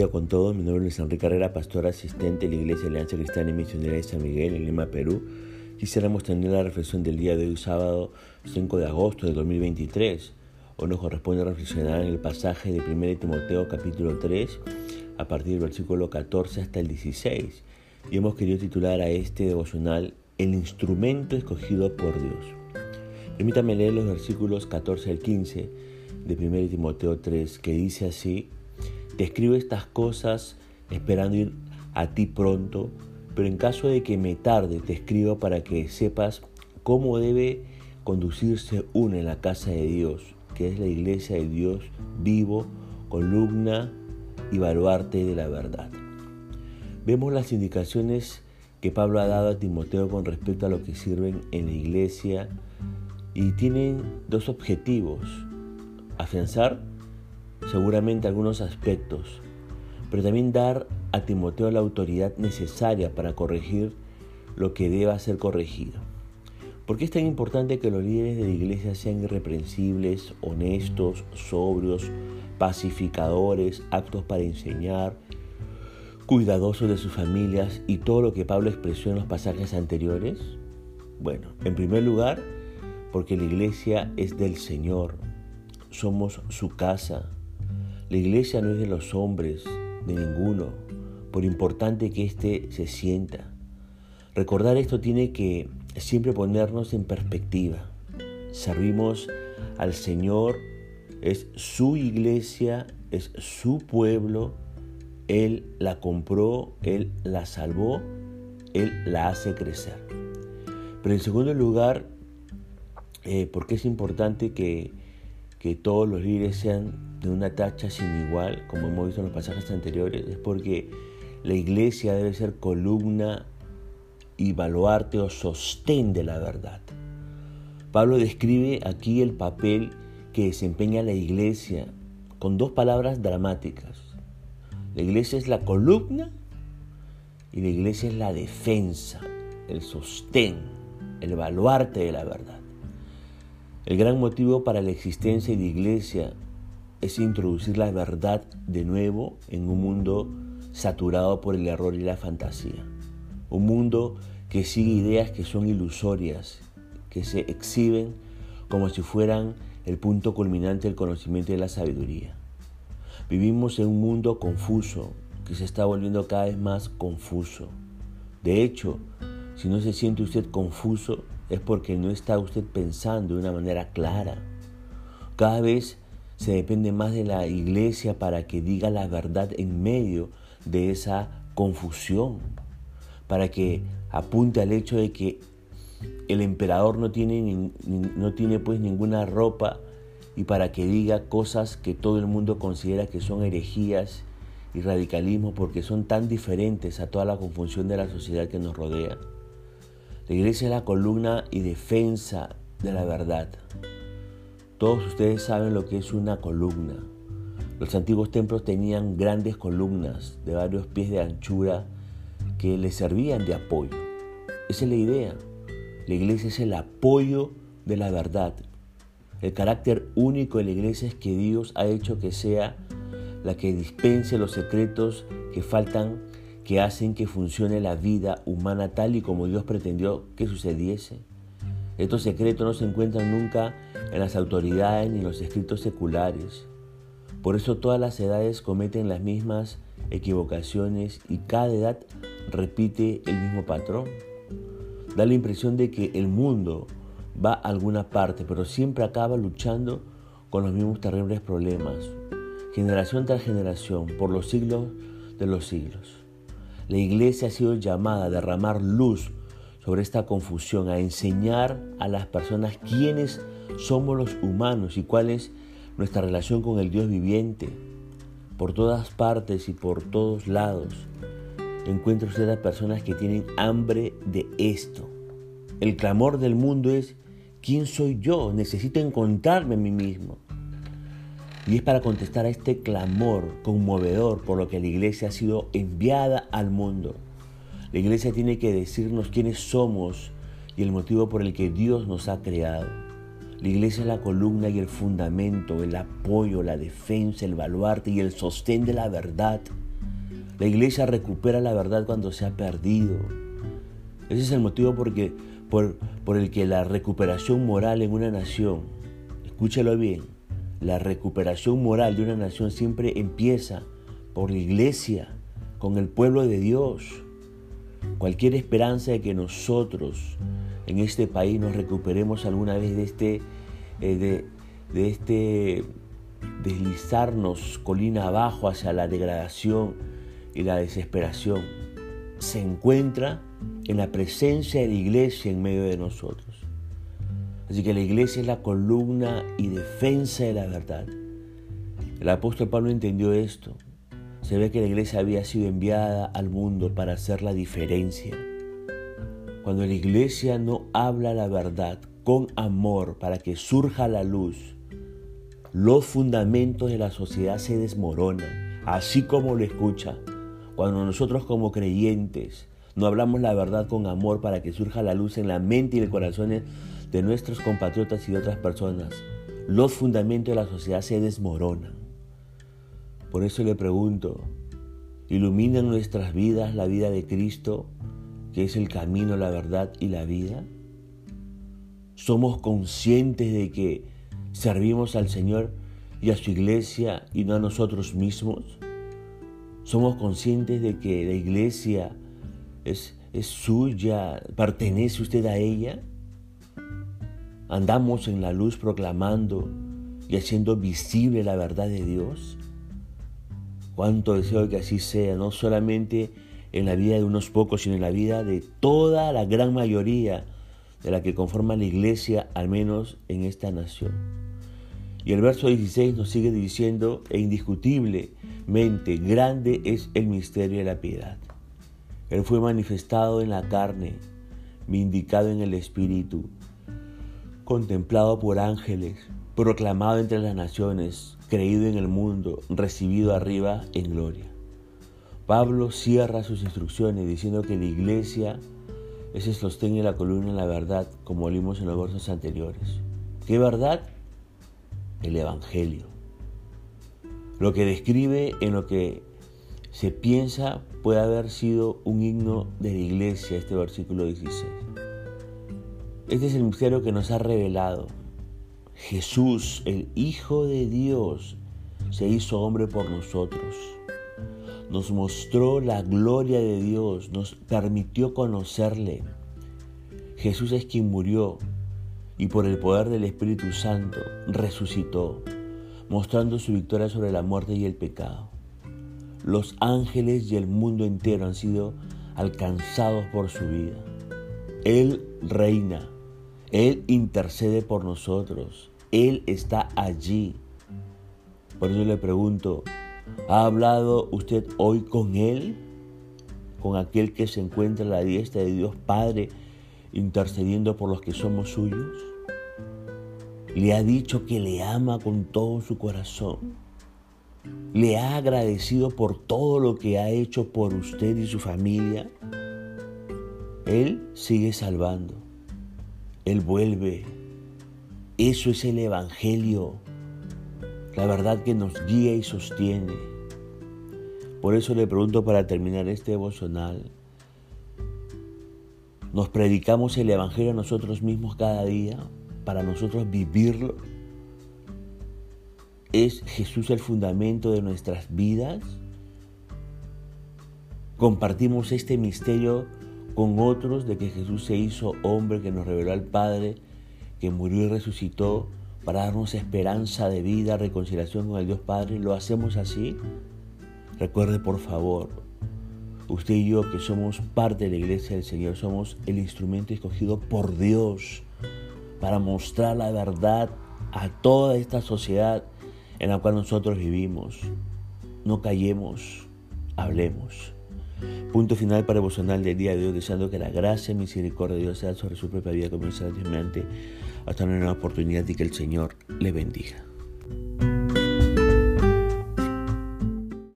bendiga con todos. Mi nombre es Enrique Carrera, pastor asistente de la Iglesia Alianza Cristiana y Misionera de San Miguel en Lima, Perú. Quisiéramos tener la reflexión del día de hoy, sábado 5 de agosto de 2023. Hoy nos corresponde reflexionar en el pasaje de 1 Timoteo capítulo 3, a partir del versículo 14 hasta el 16. Y hemos querido titular a este devocional El instrumento escogido por Dios. Permítame leer los versículos 14 al 15 de 1 Timoteo 3, que dice así, Te escribo estas cosas esperando ir a ti pronto, pero en caso de que me tarde, te escribo para que sepas cómo debe conducirse uno en la casa de Dios, que es la iglesia de Dios vivo, columna y baluarte de la verdad. Vemos las indicaciones que Pablo ha dado a Timoteo con respecto a lo que sirven en la iglesia y tienen dos objetivos afianzar seguramente algunos aspectos, pero también dar a Timoteo la autoridad necesaria para corregir lo que deba ser corregido. ¿Por qué es tan importante que los líderes de la iglesia sean irreprensibles, honestos, sobrios, pacificadores, aptos para enseñar, cuidadosos de sus familias y todo lo que Pablo expresó en los pasajes anteriores? Bueno, en primer lugar, porque la iglesia es del Señor, somos su casa. La iglesia no es de los hombres, de ninguno, por importante que éste se sienta. Recordar esto tiene que siempre ponernos en perspectiva. Servimos al Señor, es su iglesia, es su pueblo, Él la compró, Él la salvó, Él la hace crecer. Pero en segundo lugar, eh, porque es importante que que todos los líderes sean de una tacha sin igual, como hemos visto en los pasajes anteriores, es porque la iglesia debe ser columna y baluarte o sostén de la verdad. Pablo describe aquí el papel que desempeña la iglesia con dos palabras dramáticas. La iglesia es la columna y la iglesia es la defensa, el sostén, el baluarte de la verdad. El gran motivo para la existencia de la iglesia es introducir la verdad de nuevo en un mundo saturado por el error y la fantasía. Un mundo que sigue ideas que son ilusorias, que se exhiben como si fueran el punto culminante del conocimiento y de la sabiduría. Vivimos en un mundo confuso, que se está volviendo cada vez más confuso. De hecho, si no se siente usted confuso, es porque no está usted pensando de una manera clara. Cada vez se depende más de la iglesia para que diga la verdad en medio de esa confusión, para que apunte al hecho de que el emperador no tiene, no tiene pues ninguna ropa y para que diga cosas que todo el mundo considera que son herejías y radicalismo porque son tan diferentes a toda la confusión de la sociedad que nos rodea. La iglesia es la columna y defensa de la verdad. Todos ustedes saben lo que es una columna. Los antiguos templos tenían grandes columnas de varios pies de anchura que les servían de apoyo. Esa es la idea. La iglesia es el apoyo de la verdad. El carácter único de la iglesia es que Dios ha hecho que sea la que dispense los secretos que faltan que hacen que funcione la vida humana tal y como Dios pretendió que sucediese. Estos secretos no se encuentran nunca en las autoridades ni en los escritos seculares. Por eso todas las edades cometen las mismas equivocaciones y cada edad repite el mismo patrón. Da la impresión de que el mundo va a alguna parte, pero siempre acaba luchando con los mismos terribles problemas, generación tras generación, por los siglos de los siglos. La iglesia ha sido llamada a derramar luz sobre esta confusión, a enseñar a las personas quiénes somos los humanos y cuál es nuestra relación con el Dios viviente. Por todas partes y por todos lados encuentra usted a personas que tienen hambre de esto. El clamor del mundo es, ¿quién soy yo? Necesito encontrarme a mí mismo. Y es para contestar a este clamor conmovedor por lo que la iglesia ha sido enviada al mundo. La iglesia tiene que decirnos quiénes somos y el motivo por el que Dios nos ha creado. La iglesia es la columna y el fundamento, el apoyo, la defensa, el baluarte y el sostén de la verdad. La iglesia recupera la verdad cuando se ha perdido. Ese es el motivo porque, por, por el que la recuperación moral en una nación, escúchalo bien, la recuperación moral de una nación siempre empieza por la iglesia, con el pueblo de Dios. Cualquier esperanza de que nosotros en este país nos recuperemos alguna vez de este, eh, de, de este deslizarnos colina abajo hacia la degradación y la desesperación, se encuentra en la presencia de la iglesia en medio de nosotros. Así que la iglesia es la columna y defensa de la verdad. El apóstol Pablo entendió esto. Se ve que la iglesia había sido enviada al mundo para hacer la diferencia. Cuando la iglesia no habla la verdad con amor para que surja la luz, los fundamentos de la sociedad se desmoronan, así como lo escucha. Cuando nosotros como creyentes no hablamos la verdad con amor para que surja la luz en la mente y el corazón de nuestros compatriotas y de otras personas, los fundamentos de la sociedad se desmoronan. Por eso le pregunto, ¿ilumina nuestras vidas la vida de Cristo, que es el camino, la verdad y la vida? ¿Somos conscientes de que servimos al Señor y a su iglesia y no a nosotros mismos? ¿Somos conscientes de que la iglesia es, es suya, pertenece usted a ella? ¿Andamos en la luz proclamando y haciendo visible la verdad de Dios? Cuánto deseo que así sea, no solamente en la vida de unos pocos, sino en la vida de toda la gran mayoría de la que conforma la iglesia, al menos en esta nación. Y el verso 16 nos sigue diciendo, e indiscutiblemente grande es el misterio de la piedad. Él fue manifestado en la carne, vindicado en el espíritu, contemplado por ángeles, proclamado entre las naciones, creído en el mundo, recibido arriba en gloria. Pablo cierra sus instrucciones diciendo que la iglesia es el sostén y la columna en la verdad, como vimos en los versos anteriores. ¿Qué verdad? El Evangelio. Lo que describe en lo que se piensa puede haber sido un himno de la iglesia, este versículo 16. Este es el misterio que nos ha revelado. Jesús, el Hijo de Dios, se hizo hombre por nosotros. Nos mostró la gloria de Dios, nos permitió conocerle. Jesús es quien murió y por el poder del Espíritu Santo resucitó, mostrando su victoria sobre la muerte y el pecado. Los ángeles y el mundo entero han sido alcanzados por su vida. Él reina, Él intercede por nosotros, Él está allí. Por eso le pregunto, ¿ha hablado usted hoy con Él? Con aquel que se encuentra a la diestra de Dios Padre, intercediendo por los que somos suyos. Le ha dicho que le ama con todo su corazón le ha agradecido por todo lo que ha hecho por usted y su familia, Él sigue salvando. Él vuelve. Eso es el Evangelio, la verdad que nos guía y sostiene. Por eso le pregunto para terminar este devocional, ¿nos predicamos el Evangelio a nosotros mismos cada día para nosotros vivirlo? ¿Es Jesús el fundamento de nuestras vidas? Compartimos este misterio con otros de que Jesús se hizo hombre, que nos reveló al Padre, que murió y resucitó para darnos esperanza de vida, reconciliación con el Dios Padre. ¿Lo hacemos así? Recuerde por favor, usted y yo que somos parte de la iglesia del Señor, somos el instrumento escogido por Dios para mostrar la verdad a toda esta sociedad en la cual nosotros vivimos. No callemos, hablemos. Punto final para devocional del día de hoy, deseando que la gracia y misericordia de Dios sea sobre su propia vida, comience mediante hasta una nueva oportunidad y que el Señor le bendiga.